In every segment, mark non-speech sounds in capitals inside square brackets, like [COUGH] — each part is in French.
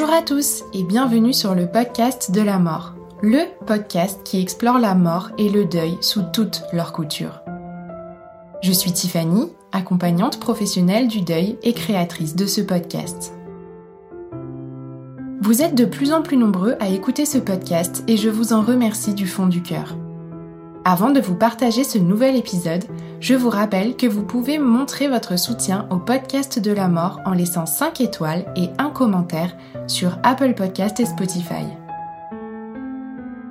Bonjour à tous et bienvenue sur le podcast de la mort, le podcast qui explore la mort et le deuil sous toutes leurs coutures. Je suis Tiffany, accompagnante professionnelle du deuil et créatrice de ce podcast. Vous êtes de plus en plus nombreux à écouter ce podcast et je vous en remercie du fond du cœur. Avant de vous partager ce nouvel épisode, je vous rappelle que vous pouvez montrer votre soutien au podcast de la mort en laissant 5 étoiles et un commentaire sur Apple Podcast et Spotify.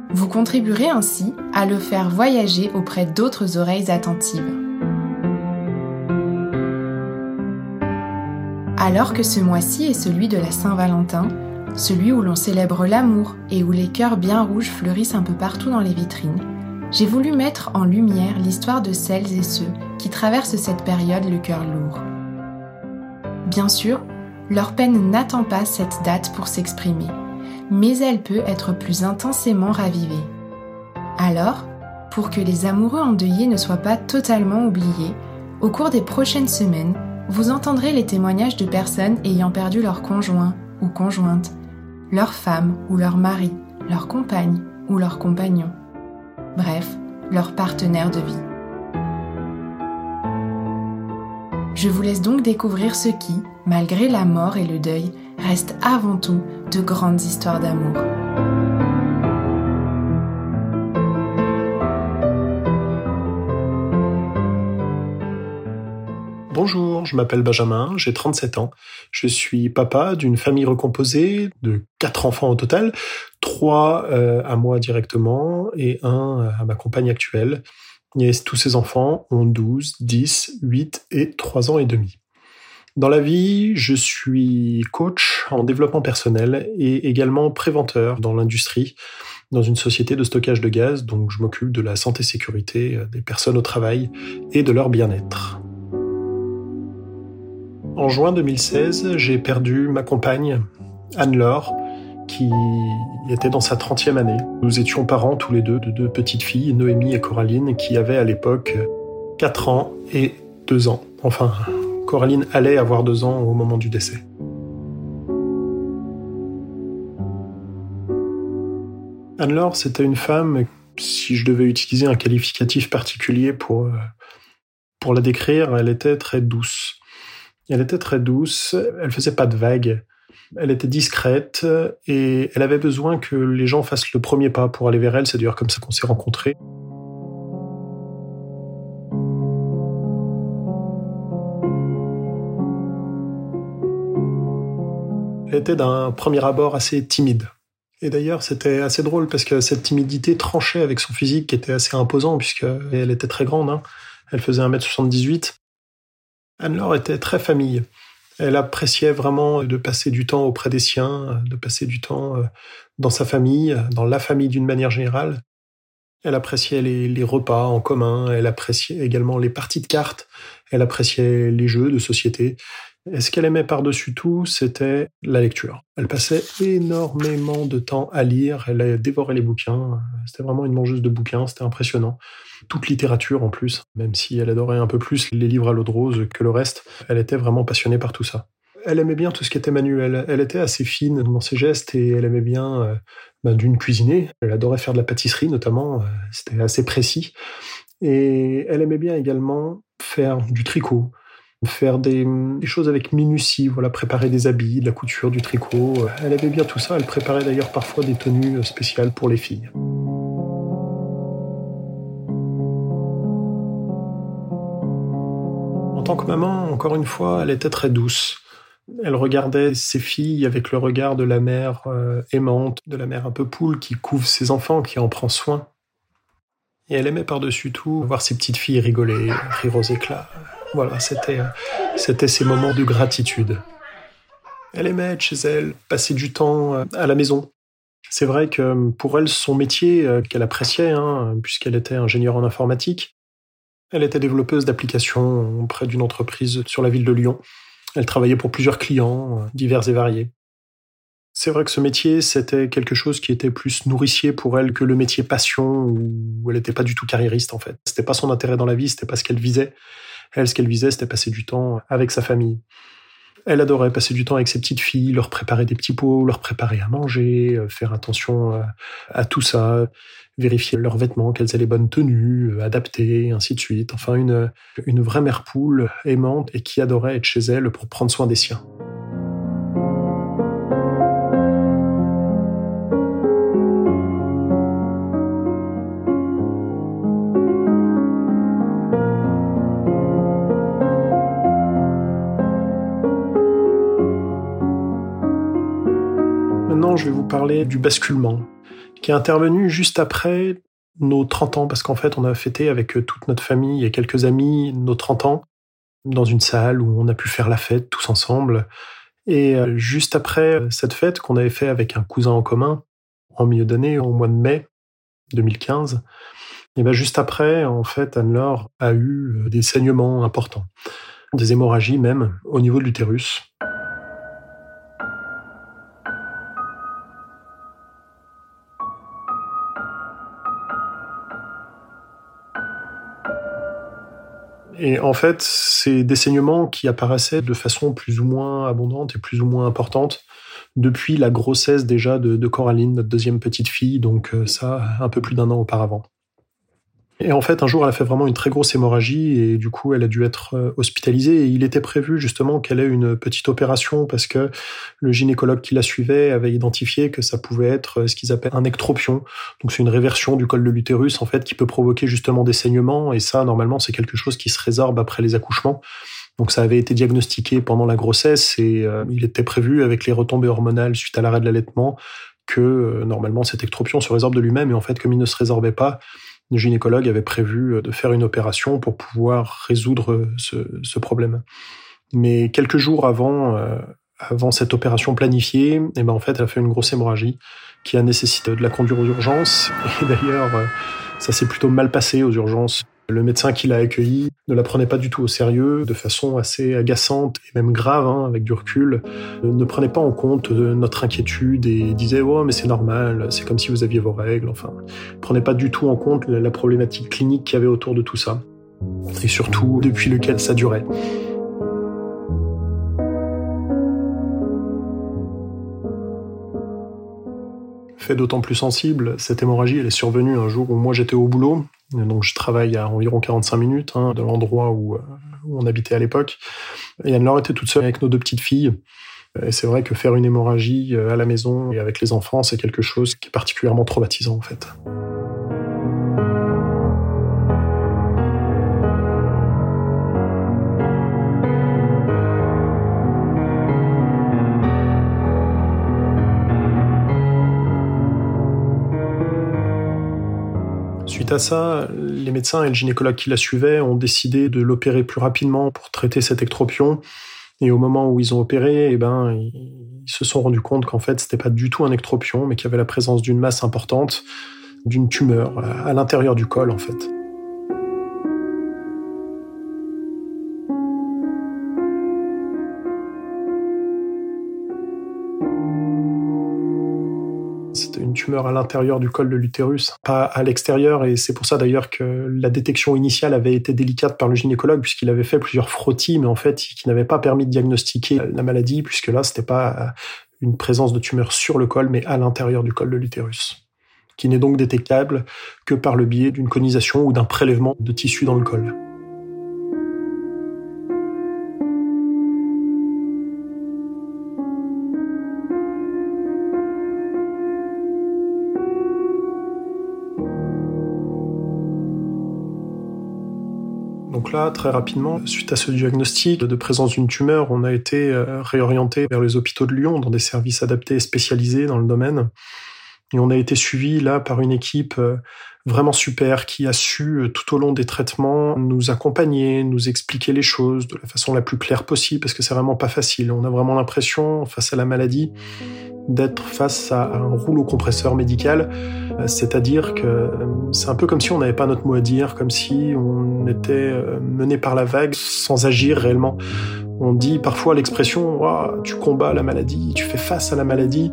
Vous contribuerez ainsi à le faire voyager auprès d'autres oreilles attentives. Alors que ce mois-ci est celui de la Saint-Valentin, celui où l'on célèbre l'amour et où les cœurs bien rouges fleurissent un peu partout dans les vitrines, j'ai voulu mettre en lumière l'histoire de celles et ceux qui traversent cette période le cœur lourd. Bien sûr, leur peine n'attend pas cette date pour s'exprimer, mais elle peut être plus intensément ravivée. Alors, pour que les amoureux endeuillés ne soient pas totalement oubliés, au cours des prochaines semaines, vous entendrez les témoignages de personnes ayant perdu leur conjoint ou conjointe, leur femme ou leur mari, leur compagne ou leur compagnon bref, leur partenaire de vie. Je vous laisse donc découvrir ce qui, malgré la mort et le deuil, reste avant tout de grandes histoires d'amour. Bonjour, je m'appelle Benjamin, j'ai 37 ans. Je suis papa d'une famille recomposée de quatre enfants au total, trois euh, à moi directement et un à ma compagne actuelle. Et tous ces enfants ont 12, 10, 8 et 3 ans et demi. Dans la vie, je suis coach en développement personnel et également préventeur dans l'industrie, dans une société de stockage de gaz, donc je m'occupe de la santé-sécurité des personnes au travail et de leur bien-être. En juin 2016, j'ai perdu ma compagne, Anne-Laure, qui était dans sa 30e année. Nous étions parents tous les deux de deux petites filles, Noémie et Coraline, qui avaient à l'époque 4 ans et 2 ans. Enfin, Coraline allait avoir 2 ans au moment du décès. Anne-Laure, c'était une femme, si je devais utiliser un qualificatif particulier pour, euh, pour la décrire, elle était très douce. Elle était très douce, elle faisait pas de vagues, elle était discrète et elle avait besoin que les gens fassent le premier pas pour aller vers elle. C'est d'ailleurs comme ça qu'on s'est rencontrés. Elle était d'un premier abord assez timide. Et d'ailleurs, c'était assez drôle parce que cette timidité tranchait avec son physique qui était assez imposant puisqu'elle était très grande. Hein. Elle faisait 1m78. Anne-Laure était très famille. Elle appréciait vraiment de passer du temps auprès des siens, de passer du temps euh, dans sa famille, dans la famille d'une manière générale. Elle appréciait les, repas en commun, elle appréciait également les parties de cartes, elle appréciait les jeux de société. Et ce qu'elle aimait par-dessus tout, c'était la lecture. Elle passait énormément de temps à lire, elle dévorait les bouquins. C'était vraiment une mangeuse de bouquins, c'était impressionnant. Toute littérature en plus, même si elle adorait un peu plus les livres à l'eau de rose que le reste, elle était vraiment passionnée par tout ça. Elle aimait bien tout ce qui était manuel. Elle était assez fine dans ses gestes et elle aimait bien euh, ben, d'une cuisiner. Elle adorait faire de la pâtisserie notamment, euh, c'était assez précis. Et elle aimait bien également faire du tricot, faire des, choses avec minutie, voilà, préparer des habits, de la couture, du tricot. Elle avait bien tout ça. Elle préparait d'ailleurs parfois des tenues spéciales pour les filles. En tant que maman, encore une fois, elle était très douce. Elle regardait ses filles avec le regard de la mère euh, aimante, de la mère un peu poule qui couvre ses enfants, qui en prend soin. Et elle aimait par-dessus tout voir ses petites filles rigoler, rire aux éclats. Voilà, c'était, c'était ces moments de gratitude. Elle aimait être chez elle, passer du temps euh, à la maison. C'est vrai que pour elle, son métier, euh, qu'elle appréciait, hein, puisqu'elle était ingénieure en informatique, elle était développeuse d'applications auprès d'une entreprise sur la ville de Lyon. Elle travaillait pour plusieurs clients, euh, divers et variés. C'est vrai que ce métier, c'était quelque chose qui était plus nourricier pour elle que le métier passion, où elle n'était pas du tout carriériste en fait. C'était pas son intérêt dans la vie, c'était pas ce qu'elle visait. Elle, ce qu'elle visait, c'était passer du temps avec sa famille. Elle adorait passer du temps avec ses petites filles, leur préparer des petits pots, leur préparer à manger, euh, faire attention euh, à tout ça, vérifier leurs vêtements, qu'elles aient les bonnes tenues, euh, adapter, ainsi de suite. Enfin, une, une vraie mère poule aimante et qui adorait être chez elle pour prendre soin des siens. Du basculement, qui est intervenu juste après nos 30 ans, parce qu'en fait, on a fêté avec euh, toute notre famille et quelques amis nos 30 ans dans une salle où on a pu faire la fête tous ensemble. Et euh, juste après euh, cette fête qu'on avait fait avec un cousin en commun, en milieu d'année, au mois de mai 2015, et bien juste après, en fait, Anne-Laure a eu des saignements importants, des hémorragies même au niveau de l'utérus. Et en fait, c'est des saignements qui apparaissaient de façon plus ou moins abondante et plus ou moins importante depuis la grossesse déjà de, de Coraline, notre deuxième petite fille, donc euh, ça, un peu plus d'un an auparavant. Et en fait, un jour, elle a fait vraiment une très grosse hémorragie et du coup, elle a dû être euh, hospitalisée. Et il était prévu justement qu'elle ait une petite opération parce que le gynécologue qui la suivait avait identifié que ça pouvait être euh, ce qu'ils appellent un ectropion. Donc, c'est une réversion du col de l'utérus en fait qui peut provoquer justement des saignements. Et ça, normalement, c'est quelque chose qui se résorbe après les accouchements. Donc ça avait été diagnostiqué pendant la grossesse et euh, il était prévu avec les retombées hormonales suite à l'arrêt de l'allaitement que normalement cet ectropion se résorbe de lui-même et en fait comme il ne se résorbait pas, le gynécologue avait prévu euh, de faire une opération pour pouvoir résoudre euh, ce, problème. Mais quelques jours avant, euh, avant cette opération planifiée, eh ben en fait, elle a fait une grosse hémorragie qui a nécessité de la conduire aux urgences. Et d'ailleurs, ça s'est plutôt mal passé aux urgences. Le médecin qui l'a accueilli ne la prenait pas du tout au sérieux, de façon assez agaçante et même grave, hein, avec du recul, ne prenait pas en compte euh, notre inquiétude et disait oh mais c'est normal, c'est comme si vous aviez vos règles. Enfin, prenait pas du tout en compte la problématique clinique qu'il y avait autour de tout ça et surtout depuis lequel ça durait. D'autant plus sensible, cette hémorragie, elle est survenue un jour où moi j'étais au boulot donc je travaille à environ 45 minutes hein, de l'endroit où, euh, où, on habitait à l'époque. Et Anne-Laure était toute seule avec nos deux petites filles. Et c'est vrai que faire une hémorragie euh, à la maison et avec les enfants, c'est quelque chose qui est particulièrement traumatisant en fait. Suite à ça, les médecins et le gynécologue qui la suivaient ont décidé de l'opérer plus rapidement pour traiter cet ectropion. Et au moment où ils ont opéré, eh ben, ils se sont rendus compte qu'en fait, c'était pas du tout un ectropion, mais qu'il y avait la présence d'une masse importante, d'une tumeur à l'intérieur du col, en fait. À l'intérieur du col de l'utérus, pas à l'extérieur. Et c'est pour ça d'ailleurs que la détection initiale avait été délicate par le gynécologue puisqu'il avait fait plusieurs frottis, mais en fait, qui n'avait pas permis de diagnostiquer la maladie puisque là, c'était pas une présence de tumeur sur le col, mais à l'intérieur du col de l'utérus qui n'est donc détectable que par le biais d'une conisation ou d'un prélèvement de tissu dans le col. très rapidement, suite à ce diagnostic de présence d'une tumeur, on a été euh, réorienté vers les hôpitaux de Lyon, dans des services adaptés spécialisés dans le domaine. Et on a été suivi là par une équipe euh, vraiment super qui a su euh, tout au long des traitements nous accompagner, nous expliquer les choses de la façon la plus claire possible parce que c'est vraiment pas facile. On a vraiment l'impression face à la maladie d'être face à un rouleau compresseur médical, euh, c'est-à-dire que c'est un peu comme si on n'avait pas notre mot à dire, comme si on était mené par la vague sans agir réellement. On dit parfois l'expression tu combats la maladie, tu fais face à la maladie.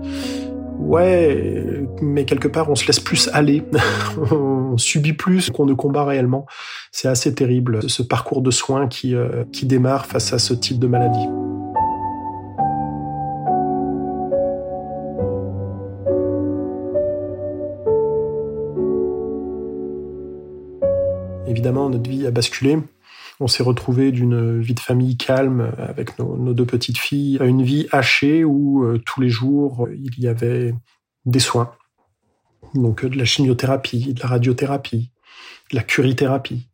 Ouais, mais quelque part, on se laisse plus aller. [LAUGHS] on subit plus qu'on ne combat réellement. C'est assez terrible, ce parcours de soins qui, euh, qui démarre face à ce type de maladie. Évidemment, notre vie a basculé. On s'est retrouvé d'une vie de famille calme avec nos, deux petites filles à une vie hachée où euh, tous les jours il y avait des soins. Donc euh, de la chimiothérapie, de la radiothérapie, de la curithérapie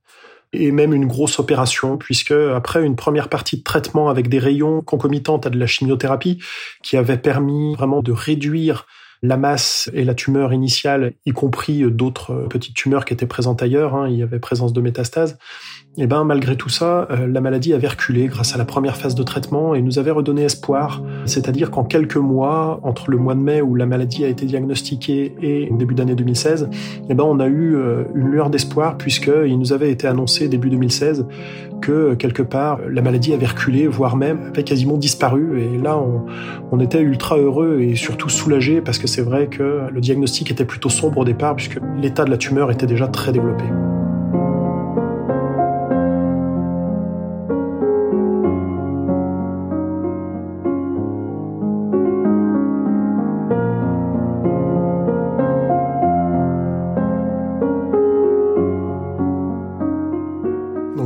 et même une grosse opération, puisque après une première partie de traitement avec des rayons concomitantes à de la chimiothérapie, qui avait permis vraiment de réduire la masse et la tumeur initiale, y compris d'autres petites tumeurs qui étaient présentes ailleurs, hein, il y avait présence de métastases, et eh ben malgré tout ça, euh, la maladie avait reculé grâce à la première phase de traitement et nous avait redonné espoir. C'est-à-dire qu'en quelques mois, entre le mois de mai où la maladie a été diagnostiquée et début d'année 2016, eh ben on a eu euh, une lueur d'espoir puisqu'il nous avait été annoncé début 2016 que quelque part la maladie avait reculé, voire même avait quasiment disparu. Et là, on, était ultra heureux et surtout soulagé parce que c'est vrai que le diagnostic était plutôt sombre au départ puisque l'état de la tumeur était déjà très développé.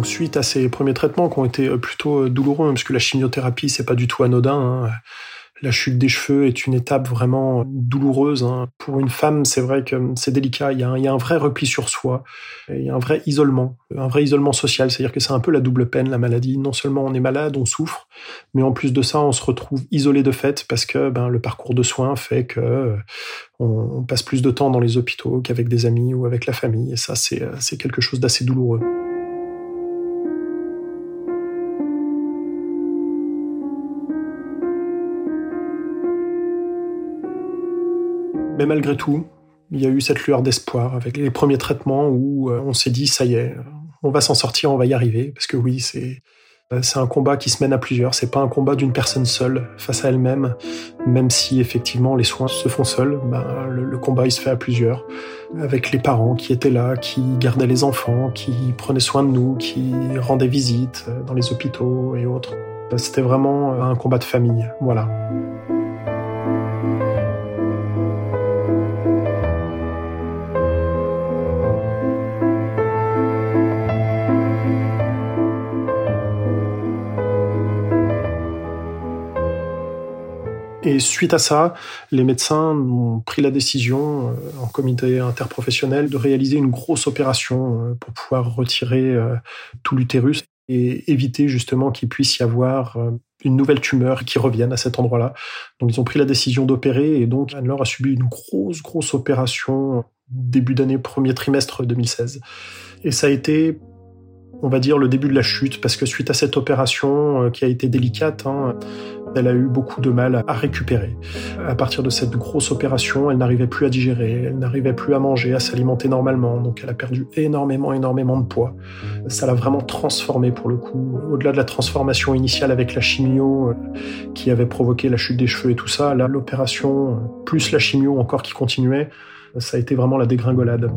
Suite à ces premiers traitements qui ont été euh, plutôt euh, douloureux, hein, parce que la chimiothérapie, c'est pas du tout anodin. Hein. La chute des cheveux est une étape vraiment douloureuse. Hein. Pour une femme, c'est vrai que c'est délicat. Il y, a un, vrai repli sur soi. Il y a un vrai isolement, un vrai isolement social. C'est-à-dire que c'est un peu la double peine, la maladie. Non seulement on est malade, on souffre, mais en plus de ça, on se retrouve isolé de fait parce que ben, le parcours de soins fait que euh, on, passe plus de temps dans les hôpitaux qu'avec des amis ou avec la famille. Et ça, c'est quelque chose d'assez douloureux. Mais malgré tout, il y a eu cette lueur d'espoir avec les premiers traitements où euh, on s'est dit ça y est, on va s'en sortir, on va y arriver. Parce que oui, c'est euh, c'est un combat qui se mène à plusieurs. C'est pas un combat d'une personne seule face à elle-même. Même si effectivement les soins se font seuls, ben, le, combat il se fait à plusieurs. Avec les parents qui étaient là, qui gardaient les enfants, qui prenaient soin de nous, qui rendaient visite euh, dans les hôpitaux et autres. C'était vraiment un combat de famille. Voilà. Et suite à ça, les médecins ont pris la décision, euh, en comité interprofessionnel, de réaliser une grosse opération euh, pour pouvoir retirer euh, tout l'utérus et éviter justement qu'il puisse y avoir une nouvelle tumeur qui revienne à cet endroit-là. Donc ils ont pris la décision d'opérer et donc Anne-Laure a subi une grosse, grosse opération début d'année, premier trimestre 2016. Et ça a été on va dire le début de la chute parce que suite à cette opération qui a été délicate, hein, elle a eu beaucoup de mal à récupérer. À partir de cette grosse opération, elle n'arrivait plus à digérer, elle n'arrivait plus à manger, à s'alimenter normalement, donc elle a perdu énormément, énormément de poids. Ça l'a vraiment transformée pour le coup. Au-delà de la transformation initiale avec la chimio euh, qui avait provoqué la chute des cheveux et tout ça, là, l'opération, plus la chimio encore qui continuait, ça a été vraiment la dégringolade.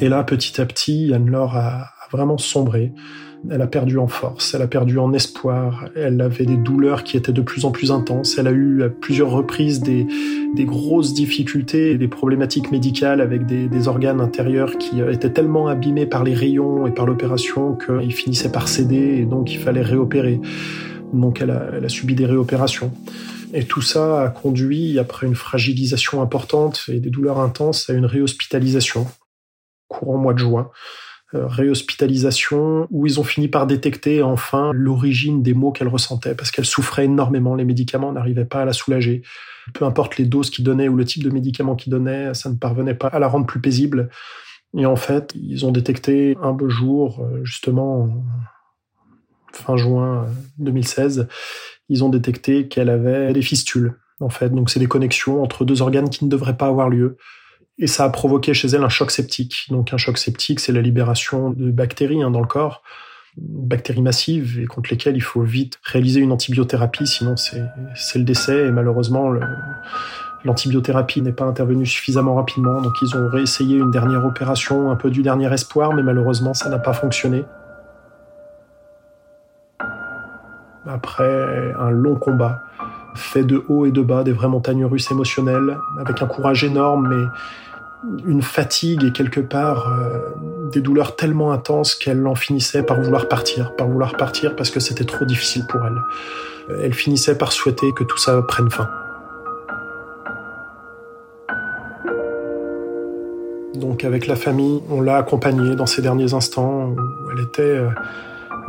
Et là, petit à petit, Anne-Laure a, vraiment sombré. Elle a perdu en force, elle a perdu en espoir, elle avait des douleurs qui étaient de plus en plus intenses, elle a eu à plusieurs reprises des, des grosses difficultés, des problématiques médicales avec des, des, organes intérieurs qui étaient tellement abîmés par les rayons et par l'opération qu'ils finissaient par céder et donc il fallait réopérer. Donc elle a, elle a subi des réopérations. Et tout ça a conduit, après une fragilisation importante et des douleurs intenses, à une réhospitalisation courant mois de juin. Euh, réhospitalisation où ils ont fini par détecter enfin l'origine des maux qu'elle ressentait parce qu'elle souffrait énormément. Les médicaments n'arrivaient pas à la soulager. Peu importe les doses qu'ils donnaient ou le type de médicaments qu'ils donnaient, ça ne parvenait pas à la rendre plus paisible. Et en fait, ils ont détecté un beau jour, euh, justement fin juin 2016, euh, ils ont détecté qu'elle avait des fistules. En fait, donc c'est des connexions entre deux organes qui ne devraient pas avoir lieu. Et ça a provoqué chez elle un choc septique. Donc un choc septique, c'est la libération de bactéries hein, dans le corps, bactéries massives et contre lesquelles il faut vite réaliser une antibiothérapie, sinon c'est le décès. Et malheureusement, l'antibiothérapie n'est pas intervenue suffisamment rapidement. Donc ils ont réessayé une dernière opération, un peu du dernier espoir, mais malheureusement ça n'a pas fonctionné. Après un long combat, fait de haut et de bas, des vraies montagnes russes émotionnelles, avec un courage énorme, mais une fatigue et quelque part euh, des douleurs tellement intenses qu'elle en finissait par vouloir partir, par vouloir partir parce que c'était trop difficile pour elle. Elle finissait par souhaiter que tout ça prenne fin. Donc avec la famille, on l'a accompagnée dans ces derniers instants où elle était euh,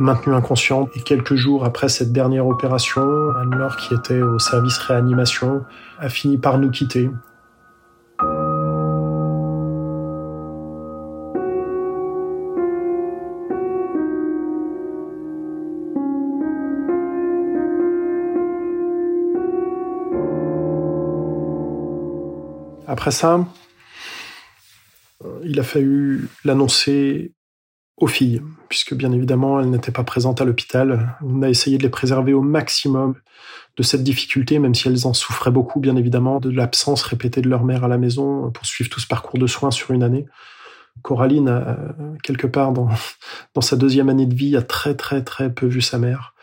maintenue inconsciente. Et quelques jours après cette dernière opération, Anne-Laure, qui était au service réanimation, a fini par nous quitter. Après ça, il a fallu l'annoncer aux filles, puisque bien évidemment, elles n'étaient pas présentes à l'hôpital. On a essayé de les préserver au maximum de cette difficulté, même si elles en souffraient beaucoup, bien évidemment, de l'absence répétée de leur mère à la maison pour suivre tout ce parcours de soins sur une année. Coraline, a, quelque part dans, [LAUGHS] dans sa deuxième année de vie, a très très très peu vu sa mère.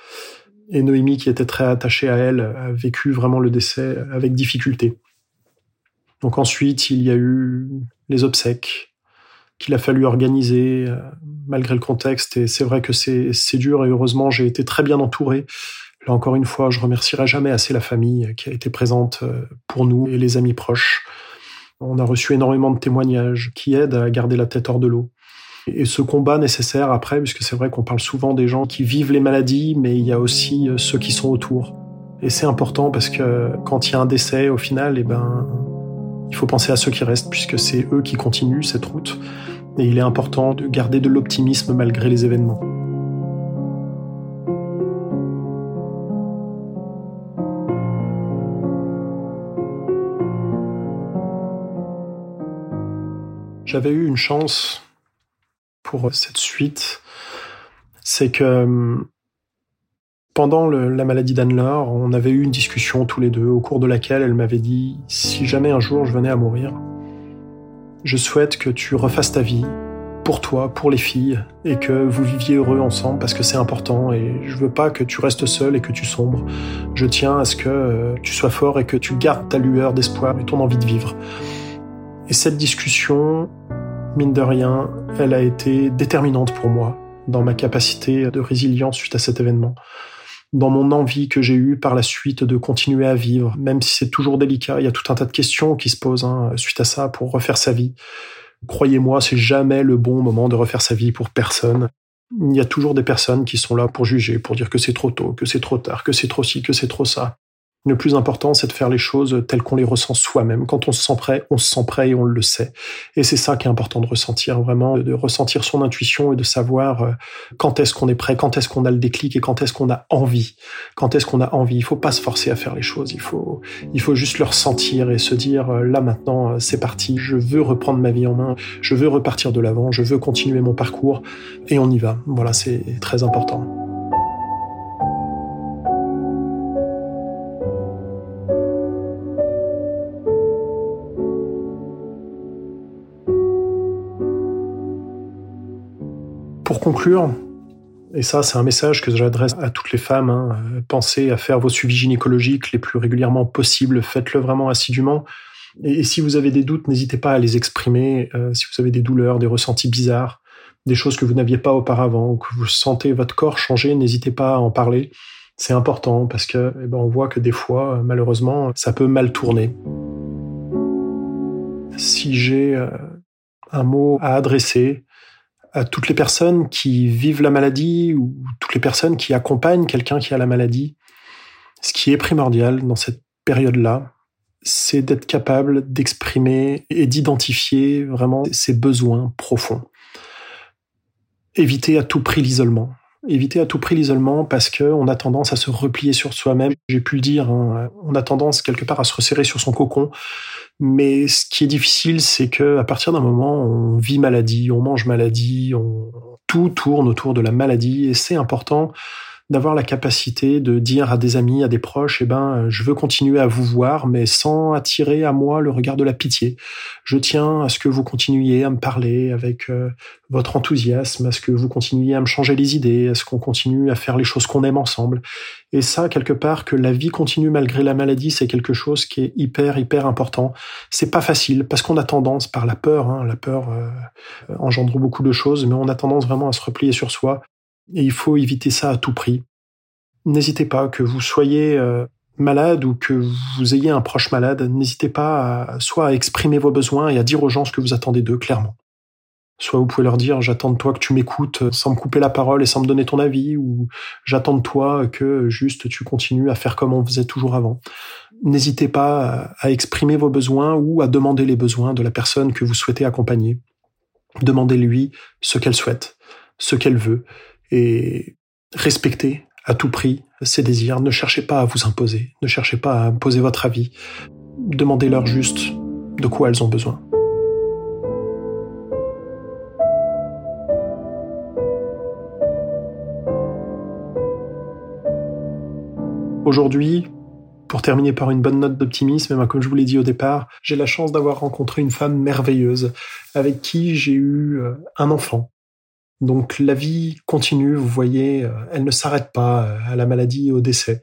Et Noémie, qui était très attachée à elle, a vécu vraiment le décès avec difficulté. Donc ensuite, il y a eu les obsèques qu'il a fallu organiser euh, malgré le contexte. Et c'est vrai que c'est dur et heureusement, j'ai été très bien entouré. Là encore une fois, je remercierai jamais assez la famille qui a été présente euh, pour nous et les amis proches. On a reçu énormément de témoignages qui aident à garder la tête hors de l'eau. Et ce combat nécessaire après, puisque c'est vrai qu'on parle souvent des gens qui vivent les maladies, mais il y a aussi euh, ceux qui sont autour. Et c'est important parce que quand il y a un décès, au final, eh ben, il faut penser à ceux qui restent, puisque c'est eux qui continuent cette route. Et il est important de garder de l'optimisme malgré les événements. J'avais eu une chance pour cette suite, c'est que hum, pendant la maladie d'Anne-Laure, on avait eu une discussion tous les deux, au cours de laquelle elle m'avait dit si jamais un jour je venais à mourir, je souhaite que tu refasses ta vie pour toi, pour les filles, et que vous viviez heureux ensemble parce que c'est important et je veux pas que tu restes seul et que tu sombres. Je tiens à ce que euh, tu sois fort et que tu gardes ta lueur d'espoir et ton envie de vivre. Et cette discussion, mine de rien, elle a été déterminante pour moi dans ma capacité de résilience suite à cet événement dans mon envie que j'ai eue par la suite de continuer à vivre, même si c'est toujours délicat. Il y a tout un tas de questions qui se posent hein, suite à ça pour refaire sa vie. Croyez-moi, c'est jamais le bon moment de refaire sa vie pour personne. Il y a toujours des personnes qui sont là pour juger, pour dire que c'est trop tôt, que c'est trop tard, que c'est trop ci, que c'est trop ça. Le plus important, c'est de faire les choses telles qu'on les ressent soi-même. Quand on se sent prêt, on se sent prêt et on le sait. Et c'est ça qui est important de ressentir, vraiment, de ressentir son intuition et de savoir euh, quand est-ce qu'on est prêt, quand est-ce qu'on a le déclic et quand est-ce qu'on a envie. Quand est-ce qu'on a envie? Il faut pas se forcer à faire les choses. Il faut, il faut juste le ressentir et se dire, euh, là maintenant, euh, c'est parti. Je veux reprendre ma vie en main. Je veux repartir de l'avant. Je veux continuer mon parcours et on y va. Voilà, c'est très important. Conclure, Et ça, c'est un message que j'adresse à toutes les femmes. Hein. Pensez à faire vos suivis gynécologiques les plus régulièrement possibles. Faites-le vraiment assidûment. Et, si vous avez des doutes, n'hésitez pas à les exprimer. Euh, si vous avez des douleurs, des ressentis bizarres, des choses que vous n'aviez pas auparavant, ou que vous sentez votre corps changer, n'hésitez pas à en parler. C'est important parce que eh ben, on voit que des fois, malheureusement, ça peut mal tourner. Si j'ai euh, un mot à adresser à toutes les personnes qui vivent la maladie ou toutes les personnes qui accompagnent quelqu'un qui a la maladie, ce qui est primordial dans cette période-là, c'est d'être capable d'exprimer et d'identifier vraiment ses besoins profonds. Éviter à tout prix l'isolement. Éviter à tout prix l'isolement parce qu'on a tendance à se replier sur soi-même. J'ai pu le dire, hein, on a tendance quelque part à se resserrer sur son cocon. Mais ce qui est difficile, c'est que à partir d'un moment, on vit maladie, on mange maladie, on... tout tourne autour de la maladie et c'est important d'avoir la capacité de dire à des amis, à des proches, eh ben, je veux continuer à vous voir, mais sans attirer à moi le regard de la pitié. Je tiens à ce que vous continuiez à me parler avec euh, votre enthousiasme, à ce que vous continuiez à me changer les idées, à ce qu'on continue à faire les choses qu'on aime ensemble. Et ça, quelque part, que la vie continue malgré la maladie, c'est quelque chose qui est hyper, hyper important. C'est pas facile parce qu'on a tendance, par la peur, hein, la peur euh, engendre beaucoup de choses, mais on a tendance vraiment à se replier sur soi et il faut éviter ça à tout prix. N'hésitez pas, que vous soyez euh, malade ou que vous ayez un proche malade, n'hésitez pas à, soit à exprimer vos besoins et à dire aux gens ce que vous attendez d'eux clairement. Soit vous pouvez leur dire j'attends de toi que tu m'écoutes sans me couper la parole et sans me donner ton avis, ou j'attends de toi que juste tu continues à faire comme on faisait toujours avant. N'hésitez pas à exprimer vos besoins ou à demander les besoins de la personne que vous souhaitez accompagner. Demandez-lui ce qu'elle souhaite, ce qu'elle veut, et respectez à tout prix ses désirs. Ne cherchez pas à vous imposer, ne cherchez pas à imposer votre avis. Demandez-leur juste de quoi elles ont besoin. Aujourd'hui, pour terminer par une bonne note d'optimisme, comme je vous l'ai dit au départ, j'ai la chance d'avoir rencontré une femme merveilleuse avec qui j'ai eu euh, un enfant donc la vie continue, vous voyez, euh, elle ne s'arrête pas euh, à la maladie et au décès.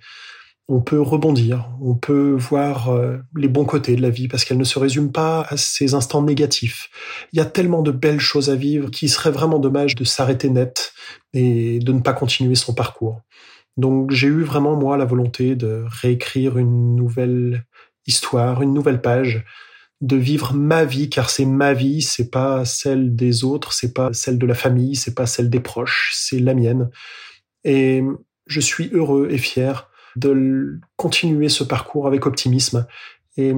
On peut rebondir, on peut voir euh, les bons côtés de la vie parce qu'elle ne se résume pas à ces instants négatifs. Il y a tellement de belles choses à vivre qu'il serait vraiment dommage de s'arrêter net et de ne pas continuer son parcours. Donc j'ai eu vraiment moi la volonté de réécrire une nouvelle histoire, une nouvelle page de vivre ma vie car c'est ma vie, c'est pas celle des autres, c'est pas celle de la famille, c'est pas celle des proches, c'est la mienne. Et je suis heureux et fier de continuer ce parcours avec optimisme. Et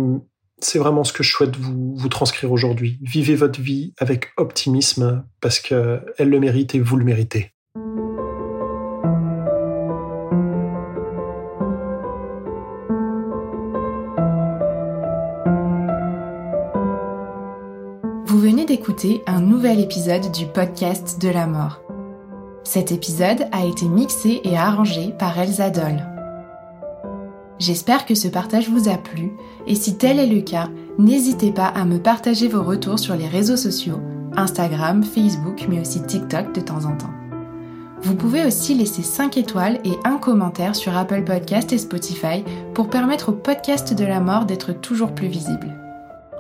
c'est vraiment ce que je souhaite vous, vous transcrire aujourd'hui. Vivez votre vie avec optimisme parce qu'elle le mérite et vous le méritez. Un nouvel épisode du podcast de la mort. Cet épisode a été mixé et arrangé par Elsa Doll. J'espère que ce partage vous a plu et si tel est le cas, n'hésitez pas à me partager vos retours sur les réseaux sociaux, Instagram, Facebook, mais aussi TikTok de temps en temps. Vous pouvez aussi laisser 5 étoiles et un commentaire sur Apple Podcast et Spotify pour permettre au podcast de la mort d'être toujours plus visible.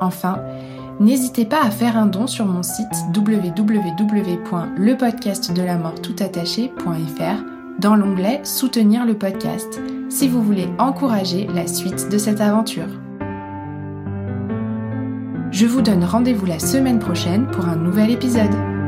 Enfin, N'hésitez pas à faire un don sur mon site www.lepodcastdelamorttoutattaché.fr dans l'onglet Soutenir le podcast si vous voulez encourager la suite de cette aventure. Je vous donne rendez-vous la semaine prochaine pour un nouvel épisode.